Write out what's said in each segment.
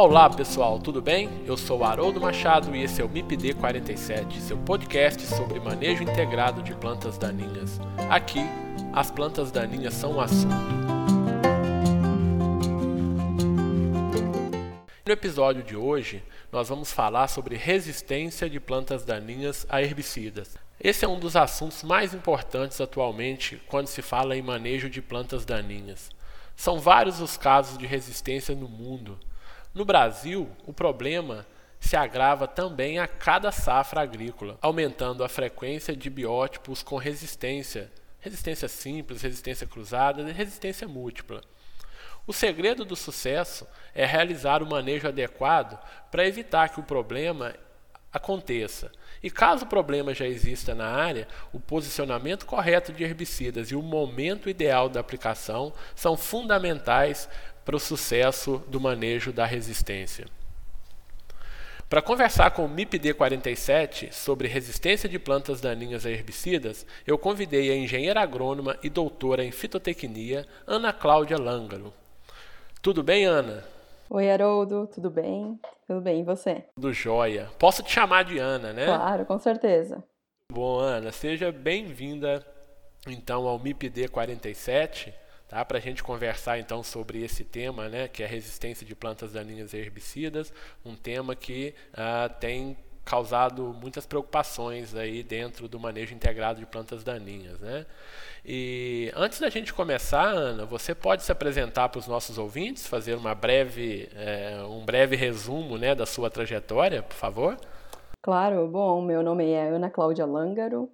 Olá pessoal, tudo bem? Eu sou Haroldo Machado e esse é o MIPD 47, seu podcast sobre manejo integrado de plantas daninhas. Aqui, as plantas daninhas são um assunto. No episódio de hoje, nós vamos falar sobre resistência de plantas daninhas a herbicidas. Esse é um dos assuntos mais importantes atualmente quando se fala em manejo de plantas daninhas. São vários os casos de resistência no mundo. No Brasil, o problema se agrava também a cada safra agrícola, aumentando a frequência de biótipos com resistência, resistência simples, resistência cruzada e resistência múltipla. O segredo do sucesso é realizar o manejo adequado para evitar que o problema aconteça. E caso o problema já exista na área, o posicionamento correto de herbicidas e o momento ideal da aplicação são fundamentais para o sucesso do manejo da resistência. Para conversar com o MIPD 47 sobre resistência de plantas daninhas a herbicidas, eu convidei a engenheira agrônoma e doutora em fitotecnia, Ana Cláudia Langaro. Tudo bem, Ana? Oi, Haroldo, tudo bem? Tudo bem, e você? Tudo jóia. Posso te chamar de Ana, né? Claro, com certeza. Bom, Ana, seja bem-vinda então ao MIPD 47 tá? para a gente conversar então sobre esse tema, né, que é a resistência de plantas daninhas a herbicidas, um tema que uh, tem causado muitas preocupações aí dentro do manejo integrado de plantas daninhas, né? E antes da gente começar, Ana, você pode se apresentar para os nossos ouvintes, fazer uma breve, é, um breve resumo, né, da sua trajetória, por favor? Claro. Bom, meu nome é Ana Cláudia Langaro.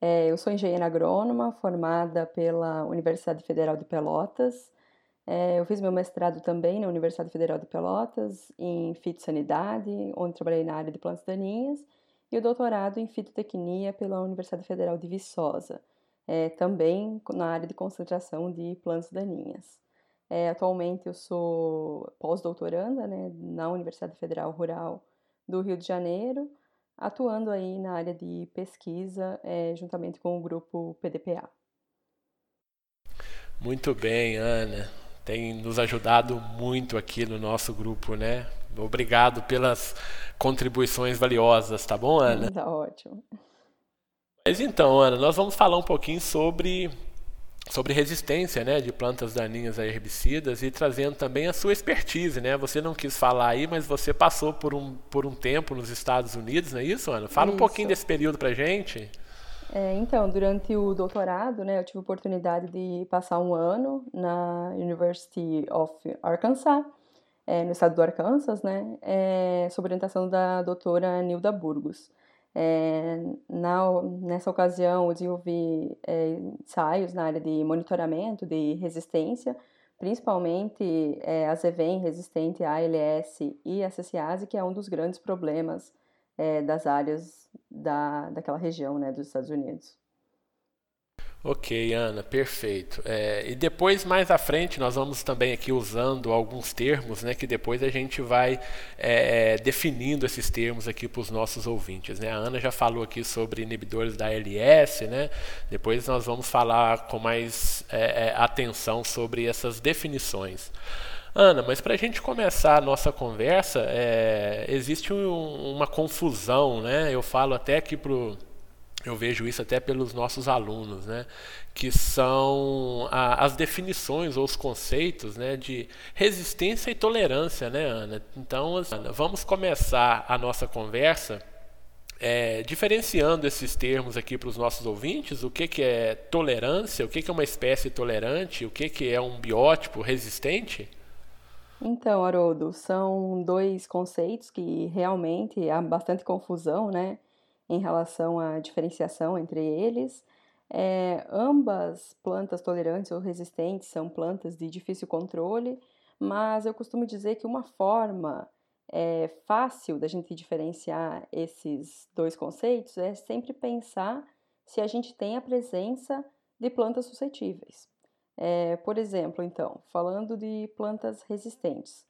É, eu sou engenheira agrônoma, formada pela Universidade Federal de Pelotas. É, eu fiz meu mestrado também na Universidade Federal de Pelotas, em fitossanidade, onde trabalhei na área de plantas daninhas, e o doutorado em fitotecnia pela Universidade Federal de Viçosa, é, também na área de concentração de plantas daninhas. É, atualmente eu sou pós-doutoranda né, na Universidade Federal Rural do Rio de Janeiro, atuando aí na área de pesquisa, é, juntamente com o grupo PDPA. Muito bem, Ana. Tem nos ajudado muito aqui no nosso grupo, né? Obrigado pelas contribuições valiosas, tá bom, Ana? Tá ótimo. Mas então, Ana, nós vamos falar um pouquinho sobre sobre resistência né, de plantas daninhas a herbicidas e trazendo também a sua expertise. Né? Você não quis falar aí, mas você passou por um, por um tempo nos Estados Unidos, não é isso, Ana? Fala isso. um pouquinho desse período para gente. É, então, durante o doutorado, né, eu tive a oportunidade de passar um ano na University of Arkansas, é, no estado do Arkansas, né, é, sob orientação da doutora Nilda Burgos. É, na, nessa ocasião, eu desenvolvi é, ensaios na área de monitoramento de resistência, principalmente é, a ZVEM resistente à ALS e a CCase, que é um dos grandes problemas é, das áreas da, daquela região né, dos Estados Unidos. Ok, Ana, perfeito. É, e depois, mais à frente, nós vamos também aqui usando alguns termos, né, que depois a gente vai é, definindo esses termos aqui para os nossos ouvintes. Né? A Ana já falou aqui sobre inibidores da LS, né? depois nós vamos falar com mais é, é atenção sobre essas definições. Ana, mas para a gente começar a nossa conversa, é, existe um, uma confusão, né? Eu falo até aqui para eu vejo isso até pelos nossos alunos, né? que são a, as definições ou os conceitos né? de resistência e tolerância, né, Ana? Então, Ana, vamos começar a nossa conversa é, diferenciando esses termos aqui para os nossos ouvintes, o que, que é tolerância, o que, que é uma espécie tolerante, o que, que é um biótipo resistente? Então, Haroldo, são dois conceitos que realmente há bastante confusão, né? Em relação à diferenciação entre eles. É, ambas plantas tolerantes ou resistentes são plantas de difícil controle, mas eu costumo dizer que uma forma é, fácil da gente diferenciar esses dois conceitos é sempre pensar se a gente tem a presença de plantas suscetíveis. É, por exemplo, então, falando de plantas resistentes,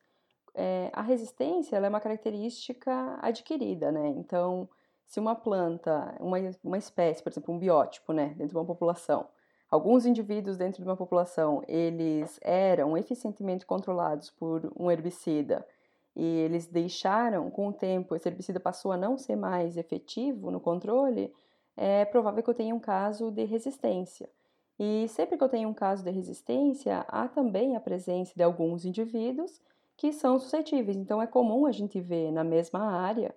é, a resistência é uma característica adquirida, né? Então, se uma planta, uma, uma espécie, por exemplo, um biótipo, né, dentro de uma população, alguns indivíduos dentro de uma população, eles eram eficientemente controlados por um herbicida e eles deixaram, com o tempo, esse herbicida passou a não ser mais efetivo no controle, é provável que eu tenha um caso de resistência. E sempre que eu tenho um caso de resistência, há também a presença de alguns indivíduos que são suscetíveis. Então, é comum a gente ver na mesma área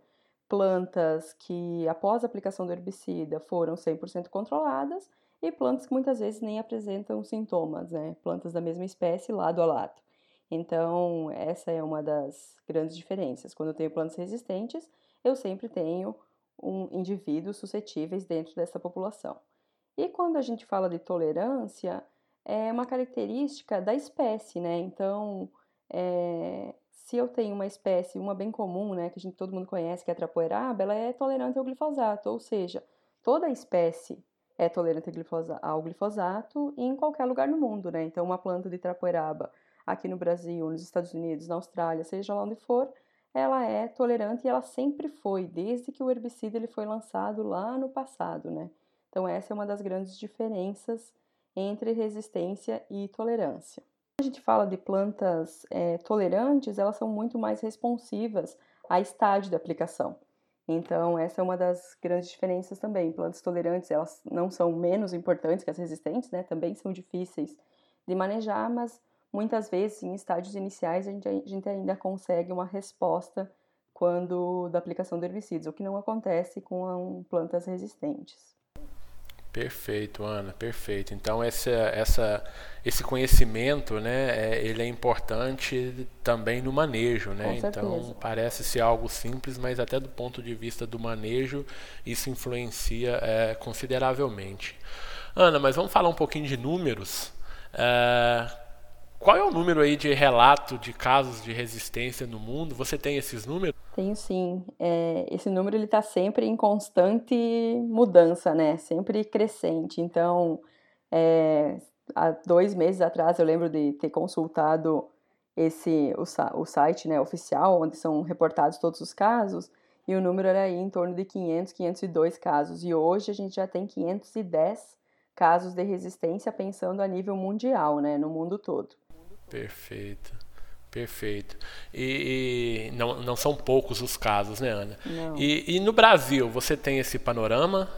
plantas que, após a aplicação do herbicida, foram 100% controladas e plantas que muitas vezes nem apresentam sintomas, né? Plantas da mesma espécie, lado a lado. Então, essa é uma das grandes diferenças. Quando eu tenho plantas resistentes, eu sempre tenho um indivíduos suscetíveis dentro dessa população. E quando a gente fala de tolerância, é uma característica da espécie, né? Então, é, se eu tenho uma espécie, uma bem comum, né, que a gente todo mundo conhece, que é a trapoeraba, ela é tolerante ao glifosato, ou seja, toda espécie é tolerante ao glifosato em qualquer lugar no mundo, né? Então, uma planta de trapoeraba aqui no Brasil, nos Estados Unidos, na Austrália, seja lá onde for, ela é tolerante e ela sempre foi, desde que o herbicida ele foi lançado lá no passado, né? Então essa é uma das grandes diferenças entre resistência e tolerância. A gente fala de plantas é, tolerantes, elas são muito mais responsivas a estágio de aplicação. Então, essa é uma das grandes diferenças também. Plantas tolerantes, elas não são menos importantes que as resistentes, né? Também são difíceis de manejar, mas muitas vezes em estágios iniciais a gente, a gente ainda consegue uma resposta quando da aplicação de herbicidas, o que não acontece com plantas resistentes. Perfeito, Ana, perfeito. Então essa, essa, esse conhecimento, né, é, ele é importante também no manejo, né? Então parece ser algo simples, mas até do ponto de vista do manejo isso influencia é, consideravelmente. Ana, mas vamos falar um pouquinho de números. É, qual é o número aí de relato de casos de resistência no mundo? Você tem esses números? Tenho sim. É, esse número ele está sempre em constante mudança, né? Sempre crescente. Então, é, há dois meses atrás eu lembro de ter consultado esse o, o site né, oficial onde são reportados todos os casos e o número era aí em torno de 500, 502 casos. E hoje a gente já tem 510 casos de resistência pensando a nível mundial, né, no mundo todo. Perfeito. Perfeito. E, e, não, não são poucos os casos, né, Ana? Não. E, e no Brasil, você tem esse panorama?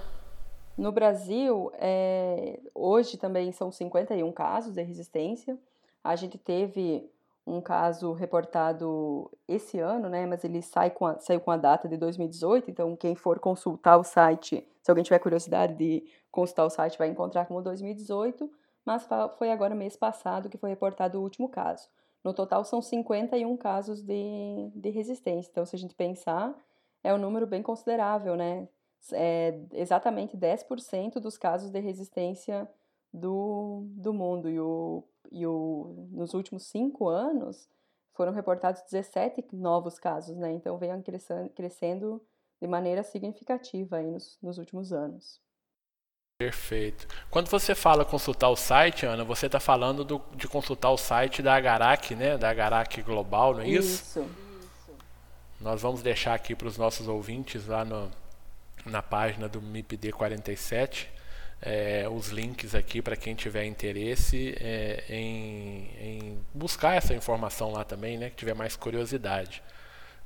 No Brasil, é, hoje também são 51 casos de resistência. A gente teve um caso reportado esse ano, né? Mas ele sai com a, saiu com a data de 2018, então quem for consultar o site, se alguém tiver curiosidade de consultar o site, vai encontrar como 2018 mas foi agora mês passado que foi reportado o último caso. No total são 51 casos de, de resistência. Então, se a gente pensar, é um número bem considerável, né? É exatamente 10% dos casos de resistência do, do mundo. E, o, e o, nos últimos cinco anos foram reportados 17 novos casos, né? Então, vem crescendo, crescendo de maneira significativa aí nos, nos últimos anos. Perfeito. Quando você fala consultar o site, Ana, você está falando do, de consultar o site da Agarac, né? Da Agarac Global, não é isso? Isso. Nós vamos deixar aqui para os nossos ouvintes lá no, na página do MIPD 47 é, os links aqui para quem tiver interesse é, em, em, buscar essa informação lá também, né? Que tiver mais curiosidade.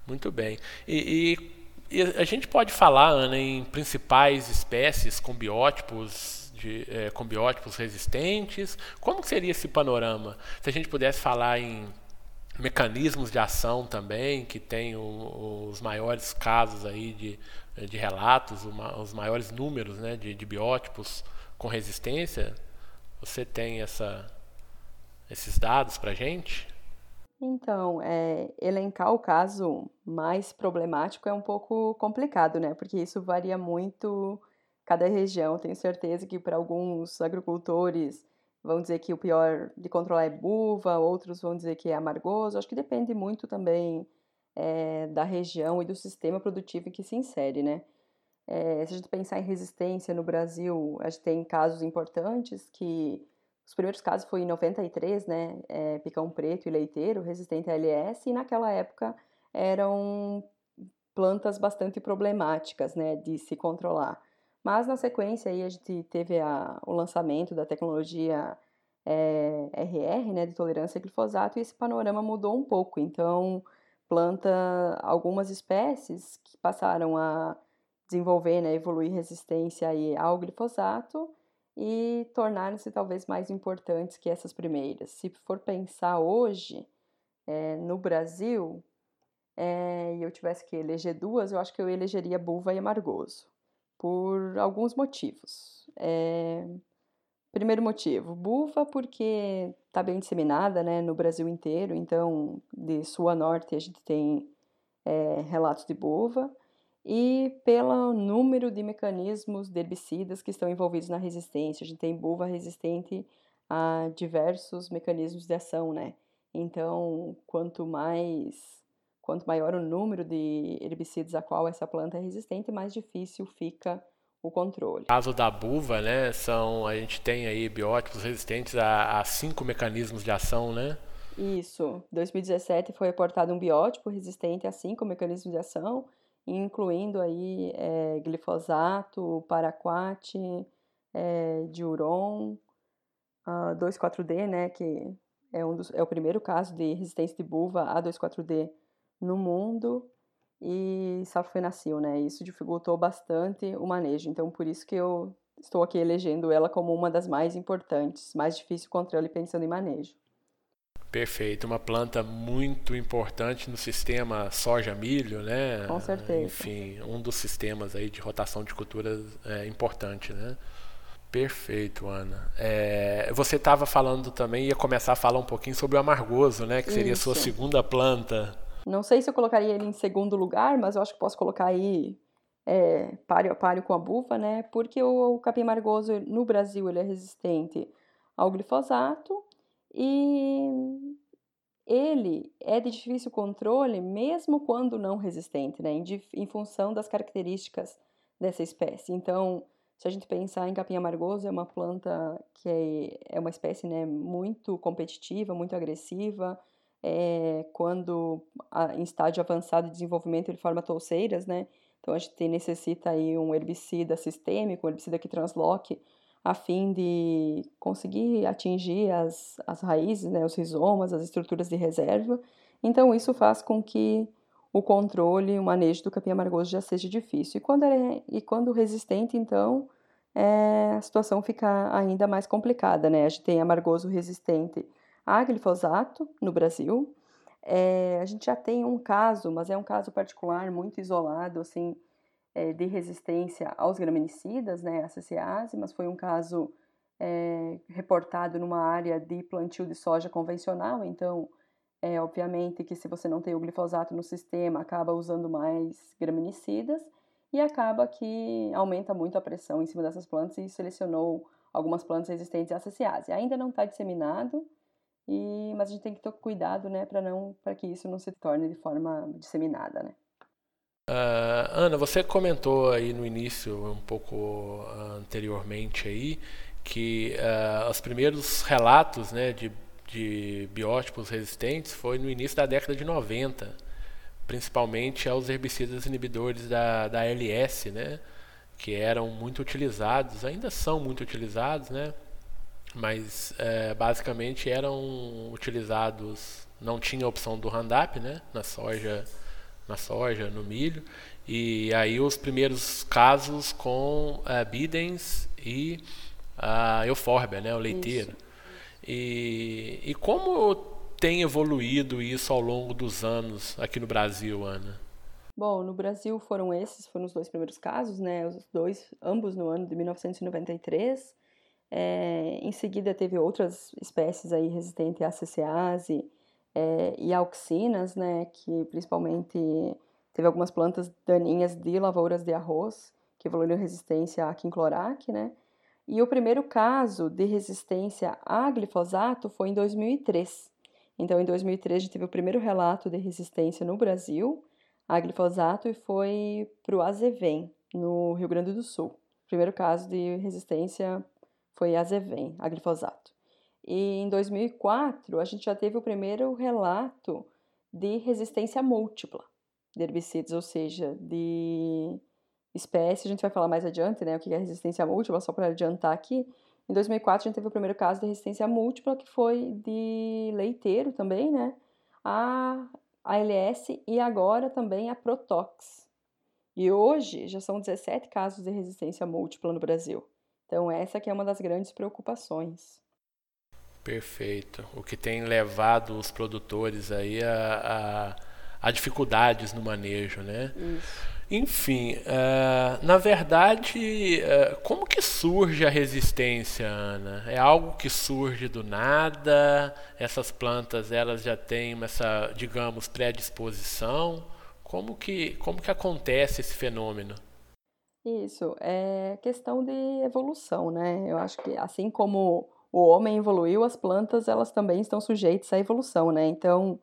Muito bem. E, e e a gente pode falar, Ana, em principais espécies com biótipos, de, é, com biótipos resistentes. Como seria esse panorama? Se a gente pudesse falar em mecanismos de ação também, que tem o, os maiores casos aí de, de relatos, uma, os maiores números né, de, de biótipos com resistência, você tem essa, esses dados para a gente? Então, é, elencar o caso mais problemático é um pouco complicado, né? Porque isso varia muito cada região. Tenho certeza que para alguns agricultores vão dizer que o pior de controlar é buva, outros vão dizer que é amargoso. Acho que depende muito também é, da região e do sistema produtivo em que se insere, né? É, se a gente pensar em resistência no Brasil, a gente tem casos importantes que os primeiros casos foi em 93, né? É, picão preto e leiteiro, resistente a LS, e naquela época eram plantas bastante problemáticas, né, de se controlar. Mas na sequência aí a gente teve a, o lançamento da tecnologia é, RR, né, de tolerância a glifosato, e esse panorama mudou um pouco. Então, planta, algumas espécies que passaram a desenvolver, né, evoluir resistência aí ao glifosato e tornaram-se talvez mais importantes que essas primeiras. Se for pensar hoje, é, no Brasil, é, e eu tivesse que eleger duas, eu acho que eu elegeria Buva e Amargoso, por alguns motivos. É, primeiro motivo, Buva porque está bem disseminada né, no Brasil inteiro, então de sul a norte a gente tem é, relatos de Buva, e pelo número de mecanismos de herbicidas que estão envolvidos na resistência. A gente tem buva resistente a diversos mecanismos de ação, né? Então, quanto mais quanto maior o número de herbicidas a qual essa planta é resistente, mais difícil fica o controle. No caso da buva, né, são a gente tem aí biótipos resistentes a, a cinco mecanismos de ação, né? Isso. Em 2017 foi reportado um biótipo resistente a cinco mecanismos de ação, incluindo aí é, glifosato, paraquat, é, diuron, uh, 2,4-D, né, que é, um dos, é o primeiro caso de resistência de buva a 2,4-D no mundo e sulfenacil, né? Isso dificultou bastante o manejo. Então, por isso que eu estou aqui elegendo ela como uma das mais importantes, mais difícil controle pensando em manejo. Perfeito, uma planta muito importante no sistema soja-milho, né? Com certeza. Enfim, um dos sistemas aí de rotação de culturas é importante, né? Perfeito, Ana. É, você estava falando também, ia começar a falar um pouquinho sobre o amargoso, né? Que seria Isso. a sua segunda planta. Não sei se eu colocaria ele em segundo lugar, mas eu acho que posso colocar aí é, páreo a páreo com a buva, né? Porque o, o capim margoso no Brasil ele é resistente ao glifosato e ele é de difícil controle mesmo quando não resistente, né? Em, em função das características dessa espécie. Então, se a gente pensar em capim amargoso, é uma planta que é, é uma espécie né, muito competitiva, muito agressiva, é, quando a, em estágio avançado de desenvolvimento ele forma touceiras, né? Então a gente necessita aí um herbicida sistêmico, um herbicida que transloque, a fim de conseguir atingir as, as raízes, né, os rizomas, as estruturas de reserva. Então isso faz com que o controle, o manejo do capim amargoso já seja difícil. E quando, é, e quando resistente, então, é, a situação fica ainda mais complicada, né? A gente tem amargoso resistente a glifosato no Brasil. É, a gente já tem um caso, mas é um caso particular, muito isolado, assim, é, de resistência aos graminicidas, né, a CCase, mas foi um caso é, reportado numa área de plantio de soja convencional, então, é, obviamente que se você não tem o glifosato no sistema, acaba usando mais graminicidas e acaba que aumenta muito a pressão em cima dessas plantas e selecionou algumas plantas resistentes à CCase. Ainda não está disseminado, e, mas a gente tem que ter cuidado, né, para não, para que isso não se torne de forma disseminada, né. Uh, Ana, você comentou aí no início, um pouco uh, anteriormente aí, que uh, os primeiros relatos, né, de, de biótipos resistentes foi no início da década de 90, principalmente aos herbicidas inibidores da, da LS, né, que eram muito utilizados, ainda são muito utilizados, né, mas é, basicamente eram utilizados, não tinha opção do Roundup, né, na soja, na soja, no milho, e aí os primeiros casos com é, bidens e a euforbia, né, o leiteiro. E, e como tem evoluído isso ao longo dos anos aqui no Brasil, Ana? Bom, no Brasil foram esses, foram os dois primeiros casos, né? Os dois, ambos no ano de 1993. É, em seguida, teve outras espécies aí resistentes à CCase é, e auxinas, né, que principalmente teve algumas plantas daninhas de lavouras de arroz que evoluíram resistência à quinclorac, né, e o primeiro caso de resistência a glifosato foi em 2003. Então, em 2003, a gente teve o primeiro relato de resistência no Brasil a glifosato e foi para o Azevém, no Rio Grande do Sul. Primeiro caso de resistência foi a Zevem, a glifosato. E em 2004, a gente já teve o primeiro relato de resistência múltipla de herbicidas, ou seja, de espécies, a gente vai falar mais adiante, né, o que é resistência múltipla, só para adiantar aqui. Em 2004, a gente teve o primeiro caso de resistência múltipla, que foi de leiteiro também, né, a, a LS e agora também a Protox. E hoje já são 17 casos de resistência múltipla no Brasil. Então essa que é uma das grandes preocupações. Perfeito. O que tem levado os produtores aí a, a, a dificuldades no manejo, né? Isso. Enfim, uh, na verdade, uh, como que surge a resistência, Ana? É algo que surge do nada? Essas plantas elas já têm essa, digamos, predisposição? Como que, como que acontece esse fenômeno? Isso, é questão de evolução, né? Eu acho que assim como o homem evoluiu, as plantas elas também estão sujeitas à evolução, né? Então,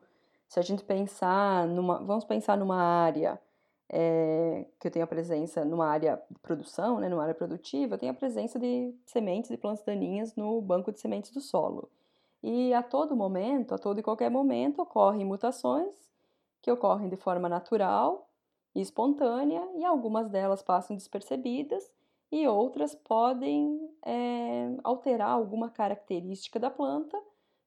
se a gente pensar numa, vamos pensar numa área é, que eu tenho a presença numa área de produção, né, numa área produtiva, eu tenho a presença de sementes e plantas daninhas no banco de sementes do solo. E a todo momento, a todo e qualquer momento, ocorrem mutações que ocorrem de forma natural e espontânea, e algumas delas passam despercebidas, e outras podem é, alterar alguma característica da planta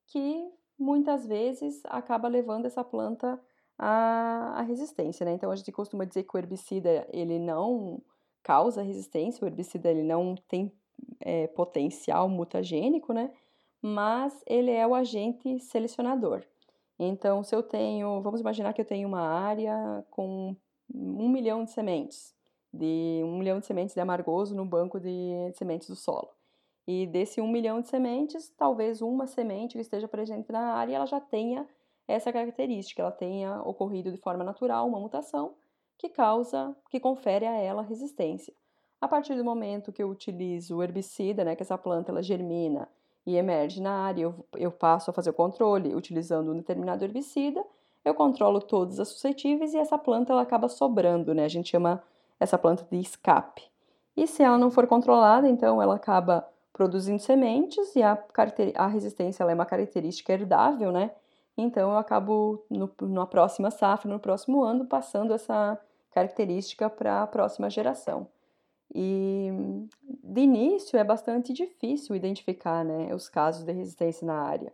que muitas vezes acaba levando essa planta a, a resistência, né? Então a gente costuma dizer que o herbicida ele não causa resistência, o herbicida ele não tem é, potencial mutagênico, né? Mas ele é o agente selecionador. Então, se eu tenho, vamos imaginar que eu tenho uma área com um milhão de sementes, de um milhão de sementes de amargoso no banco de sementes do solo. E desse um milhão de sementes, talvez uma semente que esteja presente na área, ela já tenha essa característica, ela tenha ocorrido de forma natural uma mutação que causa, que confere a ela resistência. A partir do momento que eu utilizo o herbicida, né, que essa planta ela germina e emerge na área, eu, eu passo a fazer o controle utilizando um determinado herbicida, eu controlo todas as suscetíveis e essa planta ela acaba sobrando, né? A gente chama essa planta de escape. E se ela não for controlada, então ela acaba produzindo sementes e a, a resistência é uma característica herdável, né? Então eu acabo no, na próxima safra, no próximo ano, passando essa característica para a próxima geração. E de início é bastante difícil identificar né, os casos de resistência na área.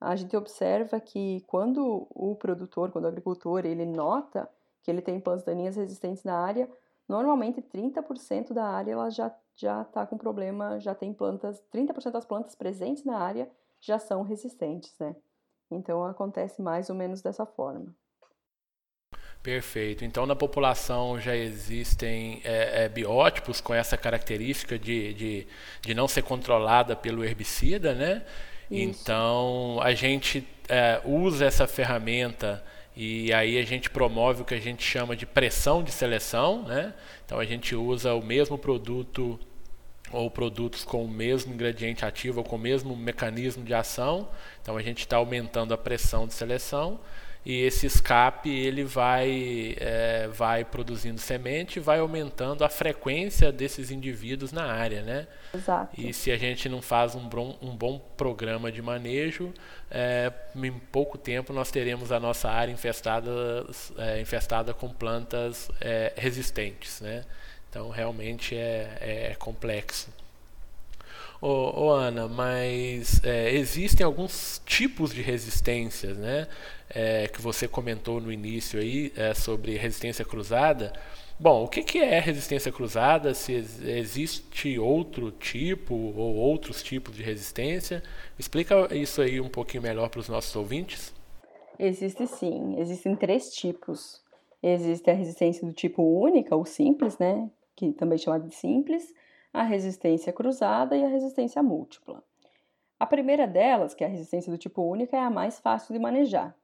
A gente observa que quando o produtor, quando o agricultor, ele nota que ele tem plantas daninhas resistentes na área, normalmente 30% da área ela já já está com problema, já tem plantas, 30% das plantas presentes na área já são resistentes, né? Então acontece mais ou menos dessa forma. Perfeito. Então na população já existem é, é, biótipos com essa característica de, de, de, não ser controlada pelo herbicida, né? Isso. Então a gente é, usa essa ferramenta e aí a gente promove o que a gente chama de pressão de seleção, né? Então a gente usa o mesmo produto ou produtos com o mesmo ingrediente ativo ou com o mesmo mecanismo de ação. Então a gente está aumentando a pressão de seleção e esse escape ele vai, é, vai produzindo semente e vai aumentando a frequência desses indivíduos na área, né? Exato. E se a gente não faz um bom, um bom programa de manejo, é, em pouco tempo nós teremos a nossa área infestada, é, infestada com plantas é, resistentes, né? Então realmente é, é complexo. Ô, ô, Ana, mas é, existem alguns tipos de resistências, né? É, que você comentou no início aí é, sobre resistência cruzada. Bom, o que, que é resistência cruzada? Se existe outro tipo ou outros tipos de resistência? Explica isso aí um pouquinho melhor para os nossos ouvintes. Existe sim. Existem três tipos. Existe a resistência do tipo única ou simples, né? que também chamada de simples, a resistência cruzada e a resistência múltipla. A primeira delas, que é a resistência do tipo única, é a mais fácil de manejar,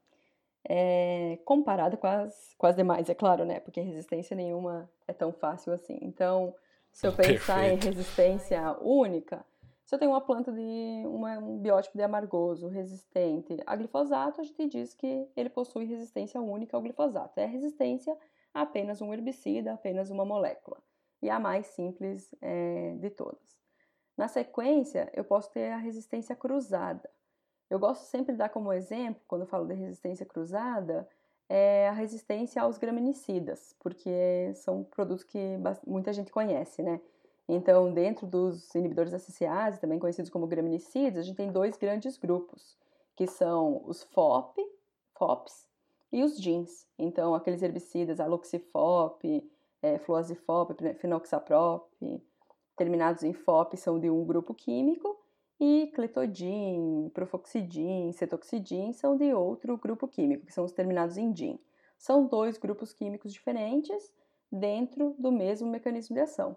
é, comparada com as, com as demais, é claro, né? Porque resistência nenhuma é tão fácil assim. Então, se eu pensar Perfeito. em resistência única, se eu tenho uma planta de uma, um biótipo de amargoso resistente a glifosato, a gente diz que ele possui resistência única ao glifosato. É resistência a apenas um herbicida, apenas uma molécula e a mais simples é, de todas. Na sequência, eu posso ter a resistência cruzada. Eu gosto sempre de dar como exemplo, quando eu falo de resistência cruzada, é a resistência aos graminicidas, porque são produtos que muita gente conhece, né? Então, dentro dos inibidores da CCase, também conhecidos como graminicidas, a gente tem dois grandes grupos, que são os FOP, FOPs e os jeans. Então, aqueles herbicidas, aloxifop, é, fluazifop, fenoxaprop, terminados em FOP são de um grupo químico e cletodin, profoxidin, cetoxidin são de outro grupo químico, que são os terminados em din. São dois grupos químicos diferentes dentro do mesmo mecanismo de ação.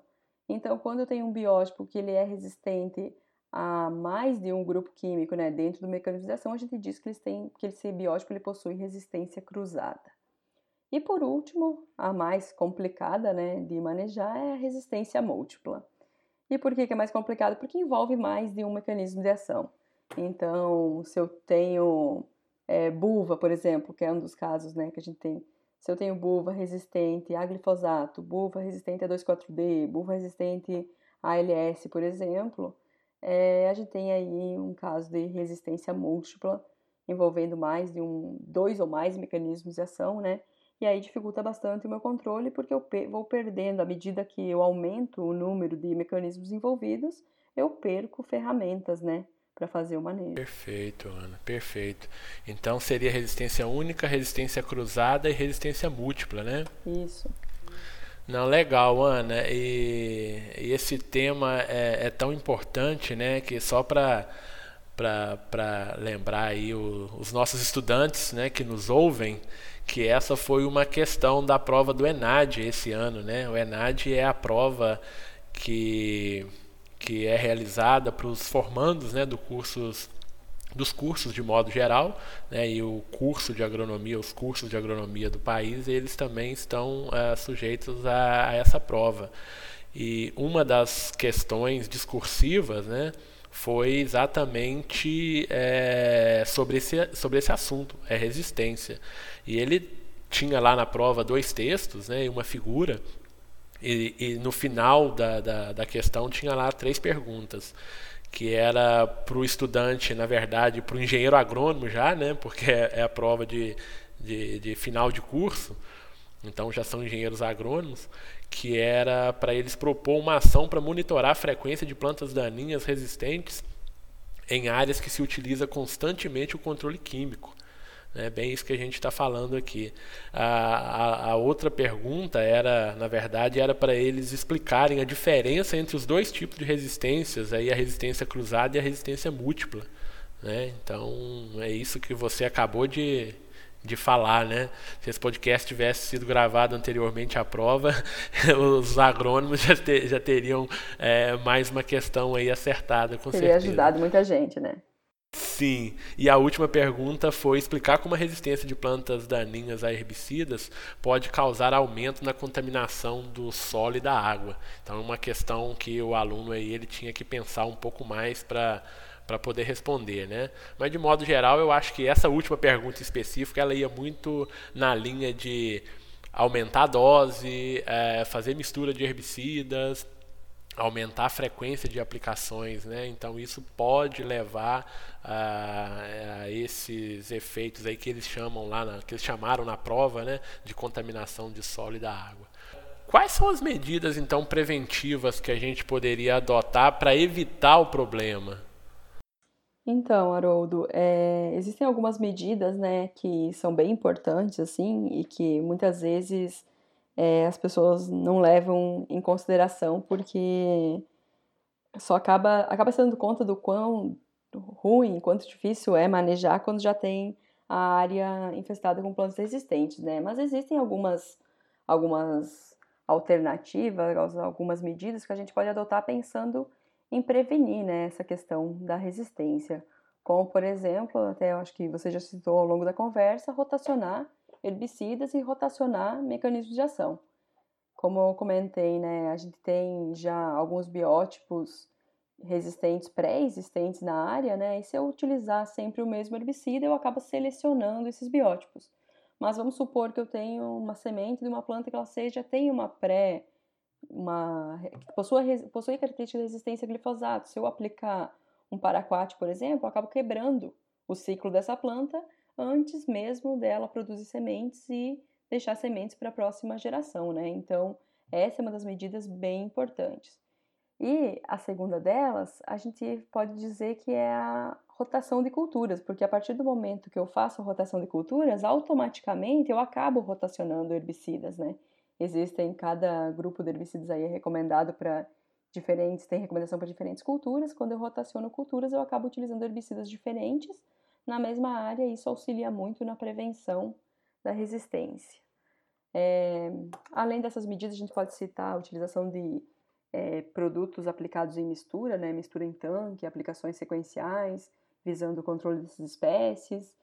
Então, quando eu tenho um biótipo que ele é resistente a mais de um grupo químico né, dentro do mecanismo de ação, a gente diz que, eles têm, que esse biótipo ele possui resistência cruzada. E por último, a mais complicada né, de manejar é a resistência múltipla. E por que, é mais complicado? Porque envolve mais de um mecanismo de ação. Então, se eu tenho é, buva, por exemplo, que é um dos casos né, que a gente tem, se eu tenho buva resistente a glifosato, buva resistente a 2,4-D, buva resistente a ALS, por exemplo, é, a gente tem aí um caso de resistência múltipla, envolvendo mais de um, dois ou mais mecanismos de ação, né? E aí dificulta bastante o meu controle, porque eu vou perdendo, à medida que eu aumento o número de mecanismos envolvidos, eu perco ferramentas, né? Para fazer o manejo. Perfeito, Ana, perfeito. Então seria resistência única, resistência cruzada e resistência múltipla, né? Isso. Não, legal, Ana. E, e esse tema é, é, tão importante, né? Que só para para lembrar aí o, os nossos estudantes, né, que nos ouvem, que essa foi uma questão da prova do ENAD esse ano, né? O ENAD é a prova que que é realizada para os formandos, né, do cursos dos cursos de modo geral, né, e o curso de agronomia, os cursos de agronomia do país, eles também estão uh, sujeitos a, a, essa prova. E uma das questões discursivas, né, foi exatamente é, sobre, esse, sobre esse assunto, é resistência. E ele tinha lá na prova dois textos né, e uma figura, e, e no final da, da, da questão tinha lá três perguntas que era para o estudante, na verdade, para o engenheiro agrônomo já, né, porque é, é a prova de, de, de, final de curso, então já são engenheiros agrônomos, que era para eles propor uma ação para monitorar a frequência de plantas daninhas resistentes em áreas que se utiliza constantemente o controle químico. É bem isso que a gente está falando aqui. A, a, a, outra pergunta era, na verdade, era para eles explicarem a diferença entre os dois tipos de resistências, aí a resistência cruzada e a resistência múltipla. Né? Então, é isso que você acabou de, de falar, né? Se esse podcast tivesse sido gravado anteriormente à prova, os agrônomos já, ter, já teriam é, mais uma questão aí acertada, com Teria certeza. ajudado muita gente, né? Sim, e a última pergunta foi explicar como a resistência de plantas daninhas a herbicidas pode causar aumento na contaminação do solo e da água. Então, é uma questão que o aluno aí ele tinha que pensar um pouco mais para para poder responder, né? Mas de modo geral, eu acho que essa última pergunta específica ela ia muito na linha de aumentar a dose, é, fazer mistura de herbicidas, aumentar a frequência de aplicações, né? Então isso pode levar a, a, esses efeitos aí que eles chamam lá, na, que eles chamaram na prova, né, de contaminação de solo e da água. Quais são as medidas então preventivas que a gente poderia adotar para evitar o problema? Então, Haroldo, é, existem algumas medidas, né, que são bem importantes, assim, e que muitas vezes é, as pessoas não levam em consideração porque só acaba, acaba se dando conta do quão ruim, quanto difícil é manejar quando já tem a área infestada com plantas resistentes, né? Mas existem algumas, algumas alternativas, algumas medidas que a gente pode adotar pensando em prevenir né, essa questão da resistência. Como, por exemplo, até eu acho que você já citou ao longo da conversa, rotacionar herbicidas e rotacionar mecanismos de ação. Como eu comentei, né, a gente tem já alguns biótipos resistentes, pré-existentes na área, né, e se eu utilizar sempre o mesmo herbicida, eu acabo selecionando esses biótipos. Mas vamos supor que eu tenho uma semente de uma planta que ela seja, tem uma pré, uma, possua, possui característica de resistência a glifosato. Se eu aplicar um paraquat, por exemplo, eu acabo quebrando o ciclo dessa planta antes mesmo dela produzir sementes e deixar sementes para a próxima geração, né? Então, essa é uma das medidas bem importantes. E a segunda delas, a gente pode dizer que é a rotação de culturas, porque a partir do momento que eu faço a rotação de culturas, automaticamente eu acabo rotacionando herbicidas, né? Existem cada grupo de herbicidas aí é recomendado para diferentes, tem recomendação para diferentes culturas. Quando eu rotaciono culturas, eu acabo utilizando herbicidas diferentes na mesma área, e isso auxilia muito na prevenção da resistência. É, além dessas medidas, a gente pode citar a utilização de é, produtos aplicados em mistura, né, mistura em tanque, aplicações sequenciais, visando o controle dessas espécies.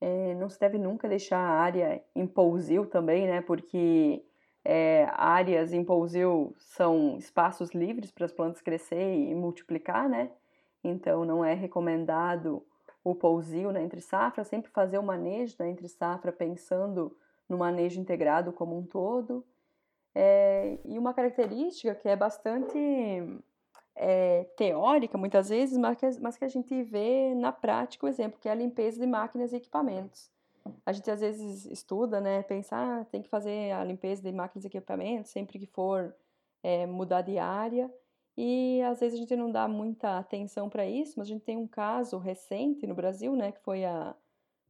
É, não se deve nunca deixar a área em pousil também, né, porque é, áreas em pousil são espaços livres para as plantas crescer e multiplicar, né? Então não é recomendado o pousil na entre safra, sempre fazer o manejo da entre safra pensando no manejo integrado como um todo. É, e uma característica que é bastante é, teórica, muitas vezes, mas que, mas que a gente vê na prática o exemplo, que é a limpeza de máquinas e equipamentos. A gente às vezes estuda, né, pensa, ah, tem que fazer a limpeza de máquinas e equipamentos sempre que for é, mudar de área, e às vezes a gente não dá muita atenção para isso, mas a gente tem um caso recente no Brasil, né, que foi a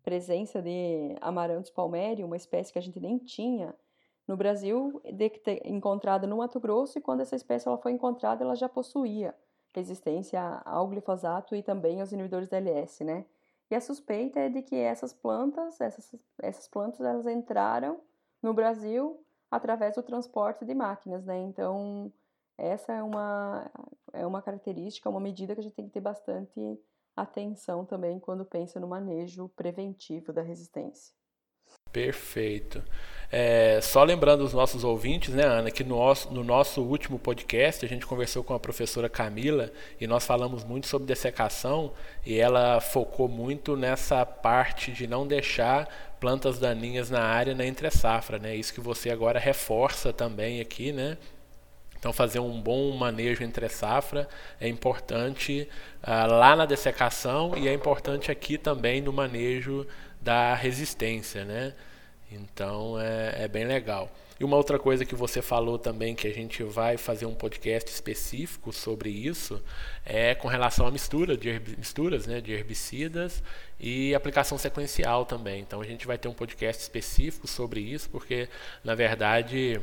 presença de Amaranthus palmeri, uma espécie que a gente nem tinha no Brasil, encontrada no Mato Grosso, e quando essa espécie ela foi encontrada, ela já possuía resistência ao glifosato e também aos inibidores da LS, né? E a suspeita é de que essas plantas, essas, essas plantas, elas entraram no Brasil através do transporte de máquinas, né? Então, essa é uma, é uma característica, uma medida que a gente tem que ter bastante atenção também quando pensa no manejo preventivo da resistência. Perfeito. É, só lembrando os nossos ouvintes, né, Ana, que no nosso, no nosso último podcast a gente conversou com a professora Camila e nós falamos muito sobre dessecação e ela focou muito nessa parte de não deixar plantas daninhas na área na entre safra, né? Isso que você agora reforça também aqui, né? Então, fazer um bom manejo entre safra é importante uh, lá na dessecação e é importante aqui também no manejo da resistência, né? Então é, é, bem legal. E uma outra coisa que você falou também, que a gente vai fazer um podcast específico sobre isso, é com relação à mistura de misturas né, de herbicidas e aplicação sequencial também. Então a gente vai ter um podcast específico sobre isso, porque na verdade,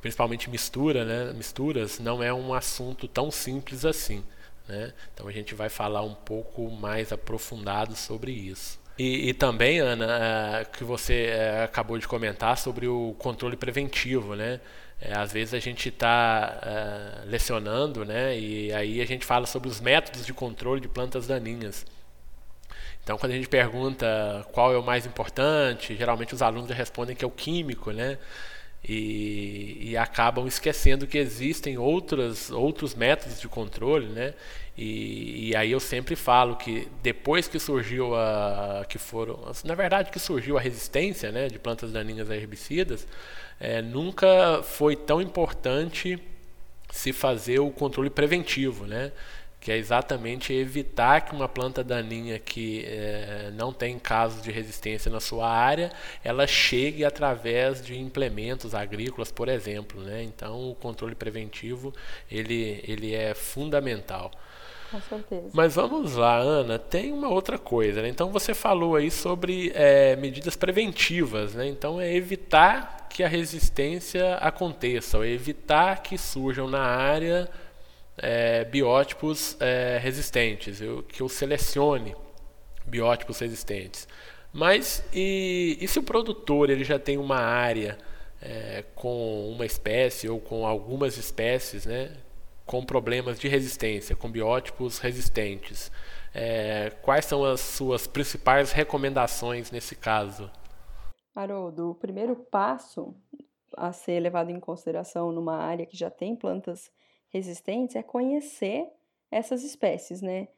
principalmente mistura, né, misturas, não é um assunto tão simples assim. Né? Então a gente vai falar um pouco mais aprofundado sobre isso. E, e, também, Ana, é, que você é, acabou de comentar sobre o controle preventivo, né? É, às vezes a gente está é, lecionando, né? E aí a gente fala sobre os métodos de controle de plantas daninhas. Então, quando a gente pergunta qual é o mais importante, geralmente os alunos respondem que é o químico, né? E, e, acabam esquecendo que existem outras, outros métodos de controle, né? E, e, aí eu sempre falo que depois que surgiu a que foram na verdade que surgiu a resistência né, de plantas daninhas a herbicidas é, nunca foi tão importante se fazer o controle preventivo né que é exatamente evitar que uma planta daninha que é, não tem casos de resistência na sua área, ela chegue através de implementos agrícolas, por exemplo. Né? Então, o controle preventivo ele, ele é fundamental. Com certeza. Mas vamos lá, Ana, tem uma outra coisa. Né? Então, você falou aí sobre é, medidas preventivas. Né? Então, é evitar que a resistência aconteça, ou evitar que surjam na área é, biótipos é, resistentes, eu, que eu selecione biótipos resistentes. Mas e, e se o produtor ele já tem uma área é, com uma espécie ou com algumas espécies, né, com problemas de resistência, com biótipos resistentes? É, quais são as suas principais recomendações nesse caso? Haroldo, o primeiro passo a ser levado em consideração numa área que já tem plantas resistentes é conhecer essas espécies, né?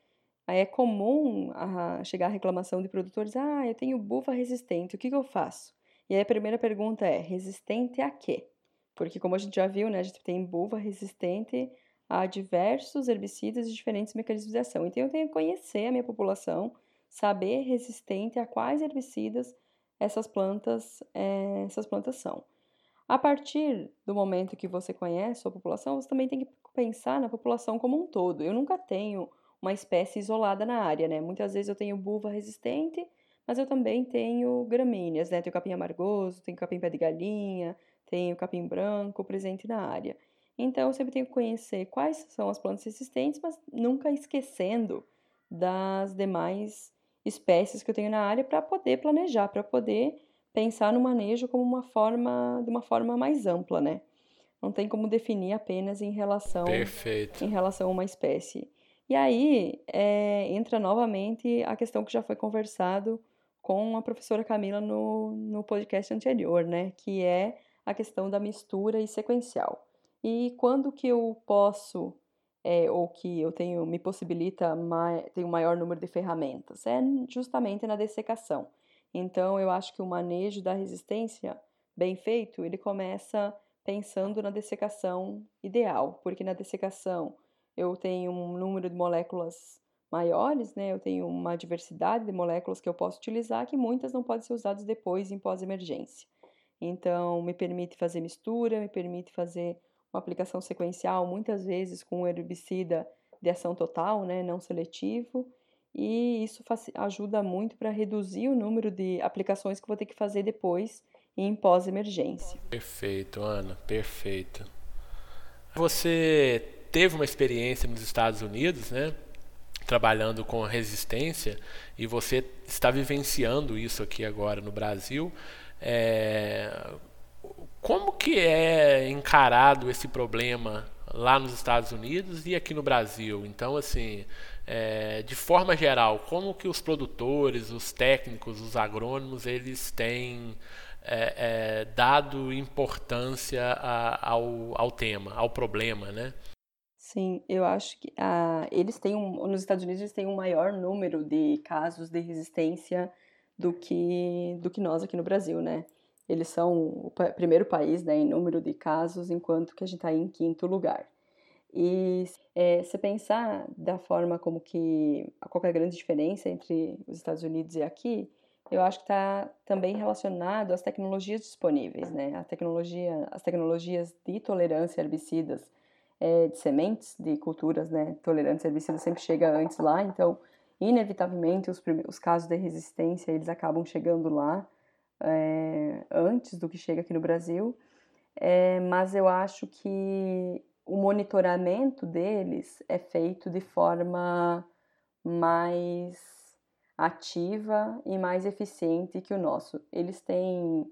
Aí é comum a chegar a reclamação de produtores: ah, eu tenho buva resistente, o que, que eu faço? E aí a primeira pergunta é: resistente a quê? Porque, como a gente já viu, né, a gente tem buva resistente a diversos herbicidas de diferentes mecanismos de ação. Então, eu tenho que conhecer a minha população, saber resistente a quais herbicidas essas plantas, é, essas plantas são. A partir do momento que você conhece a sua população, você também tem que pensar na população como um todo. Eu nunca tenho uma espécie isolada na área, né? Muitas vezes eu tenho buva resistente, mas eu também tenho gramíneas, né? Tenho capim amargoso, tenho capim pé de galinha, tenho capim branco presente na área. Então, eu sempre tenho que conhecer quais são as plantas resistentes, mas nunca esquecendo das demais espécies que eu tenho na área para poder planejar, para poder pensar no manejo como uma forma, de uma forma mais ampla, né? Não tem como definir apenas em relação, Perfeito. em relação a uma espécie. E aí é, entra novamente a questão que já foi conversado com a professora Camila no, no podcast anterior, né? Que é a questão da mistura e sequencial. E quando que eu posso, é, ou que eu tenho, me possibilita, mai, tenho um maior número de ferramentas? É justamente na dessecação. Então, eu acho que o manejo da resistência bem feito, ele começa pensando na dessecação ideal, porque na dessecação eu tenho um número de moléculas maiores, né? Eu tenho uma diversidade de moléculas que eu posso utilizar, que muitas não podem ser usadas depois em pós-emergência. Então, me permite fazer mistura, me permite fazer uma aplicação sequencial, muitas vezes com um herbicida de ação total, né, não seletivo, e isso ajuda muito para reduzir o número de aplicações que vou ter que fazer depois em pós-emergência. Perfeito, Ana, perfeito. Você teve uma experiência nos Estados Unidos, né? Trabalhando com resistência e você está vivenciando isso aqui agora no Brasil. É... Como que é encarado esse problema lá nos Estados Unidos e aqui no Brasil? Então, assim, é, de forma geral, como que os produtores, os técnicos, os agrônomos, eles têm é, é, dado importância a, ao, ao tema, ao problema, né? Sim, eu acho que ah, eles têm um, nos Estados Unidos eles têm um maior número de casos de resistência do que do que nós aqui no Brasil, né? Eles são o primeiro país né, em número de casos, enquanto que a gente está em quinto lugar. E é, se pensar da forma como que qualquer grande diferença entre os Estados Unidos e aqui, eu acho que está também relacionado às tecnologias disponíveis, né? A tecnologia, as tecnologias de tolerância a herbicidas, é, de sementes de culturas, né? Tolerantes a herbicidas sempre chega antes lá, então inevitavelmente os, os casos de resistência eles acabam chegando lá é, antes do que chega aqui no Brasil. É, mas eu acho que o monitoramento deles é feito de forma mais ativa e mais eficiente que o nosso. Eles têm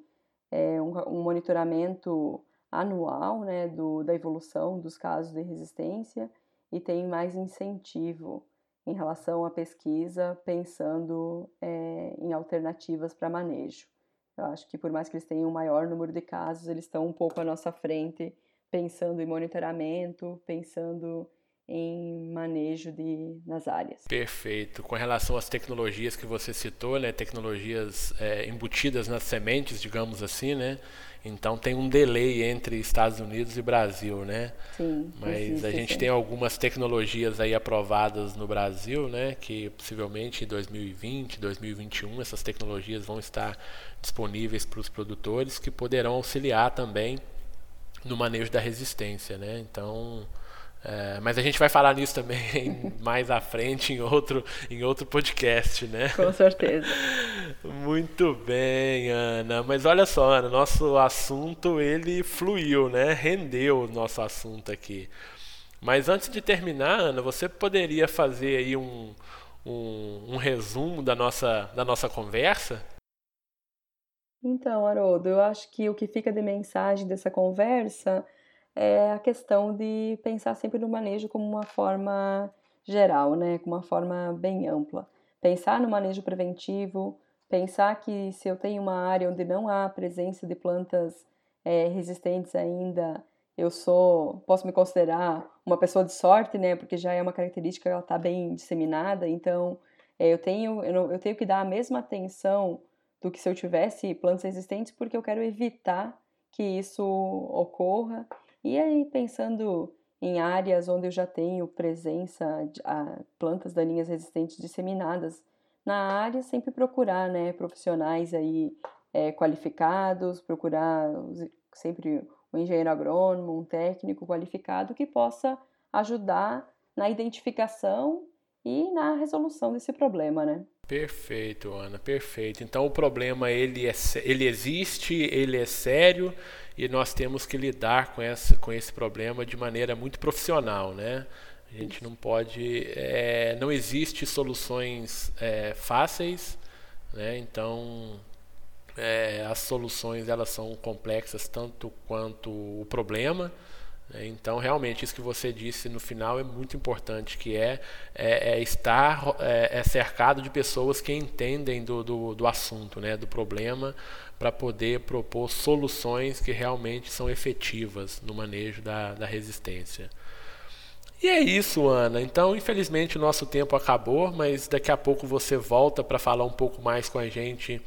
é, um, um, monitoramento anual né, do, da evolução dos casos de resistência e tem mais incentivo em relação à pesquisa, pensando é, em alternativas para manejo. Eu acho que por mais que eles tenham um maior número de casos, eles estão um pouco à nossa frente, pensando em monitoramento, pensando em manejo de, nas áreas. Perfeito. Com relação às tecnologias que você citou, né, tecnologias é, embutidas nas sementes, digamos assim, né, então tem um delay entre Estados Unidos e Brasil, né? Sim. Mas existe, a gente sim. tem algumas tecnologias aí aprovadas no Brasil, né? Que possivelmente em 2020, 2021 essas tecnologias vão estar disponíveis para os produtores que poderão auxiliar também no manejo da resistência, né? Então é, mas a gente vai falar nisso também mais à frente em outro, em outro podcast, né? Com certeza. Muito bem, Ana. Mas olha só, Ana, nosso assunto ele fluiu, né? Rendeu o nosso assunto aqui. Mas antes de terminar, Ana, você poderia fazer aí um, um, um resumo da nossa, da nossa conversa? Então, Haroldo, eu acho que o que fica de mensagem dessa conversa é a questão de pensar sempre no manejo como uma forma geral, né, como uma forma bem ampla. Pensar no manejo preventivo, pensar que se eu tenho uma área onde não há presença de plantas é, resistentes ainda, eu sou, posso me considerar uma pessoa de sorte, né, porque já é uma característica ela está bem disseminada, então é, eu tenho eu, não, eu tenho que dar a mesma atenção do que se eu tivesse plantas resistentes, porque eu quero evitar que isso ocorra e aí, pensando em áreas onde eu já tenho presença de plantas daninhas resistentes disseminadas na área, sempre procurar né, profissionais aí é, qualificados, procurar sempre um engenheiro agrônomo, um técnico qualificado que possa ajudar na identificação e na resolução desse problema, né? Perfeito, Ana, perfeito. Então o problema ele, é, ele existe, ele é sério e nós temos que lidar com, essa, com esse problema de maneira muito profissional, né? A gente não pode, é, não existe soluções é, fáceis, né? Então é, as soluções elas são complexas tanto quanto o problema. Né? Então, realmente, isso que você disse no final é muito importante, que é, é, é estar é, é, cercado de pessoas que entendem do, do, do assunto, né? do problema, para poder propor soluções que realmente são efetivas no manejo da, da resistência. E é isso, Ana. Então, infelizmente, o nosso tempo acabou, mas daqui a pouco você volta para falar um pouco mais com a gente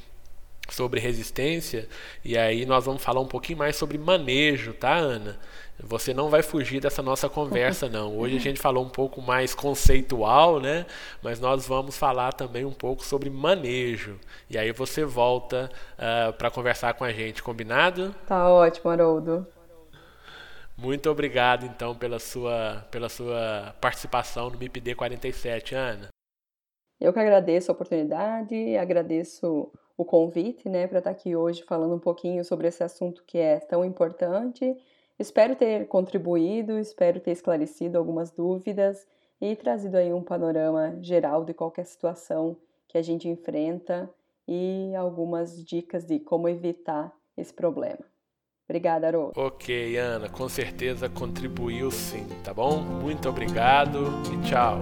sobre resistência. E aí nós vamos falar um pouquinho mais sobre manejo, tá, Ana? Você não vai fugir dessa nossa conversa, não. Hoje a gente falou um pouco mais conceitual, né? Mas nós vamos falar também um pouco sobre manejo. E aí você volta uh, ah, para conversar com a gente, combinado? Tá ótimo, Haroldo. Muito obrigado, então, pela sua, pela sua participação no MIPD 47, Ana. Eu que agradeço a oportunidade, agradeço o convite, né, para estar aqui hoje falando um pouquinho sobre esse assunto que é tão importante. Espero ter contribuído, espero ter esclarecido algumas dúvidas e trazido aí um panorama geral de qualquer situação que a gente enfrenta e algumas dicas de como evitar esse problema. Obrigada, Aro. Ok, Ana, com certeza contribuiu sim, tá bom? Muito obrigado e tchau.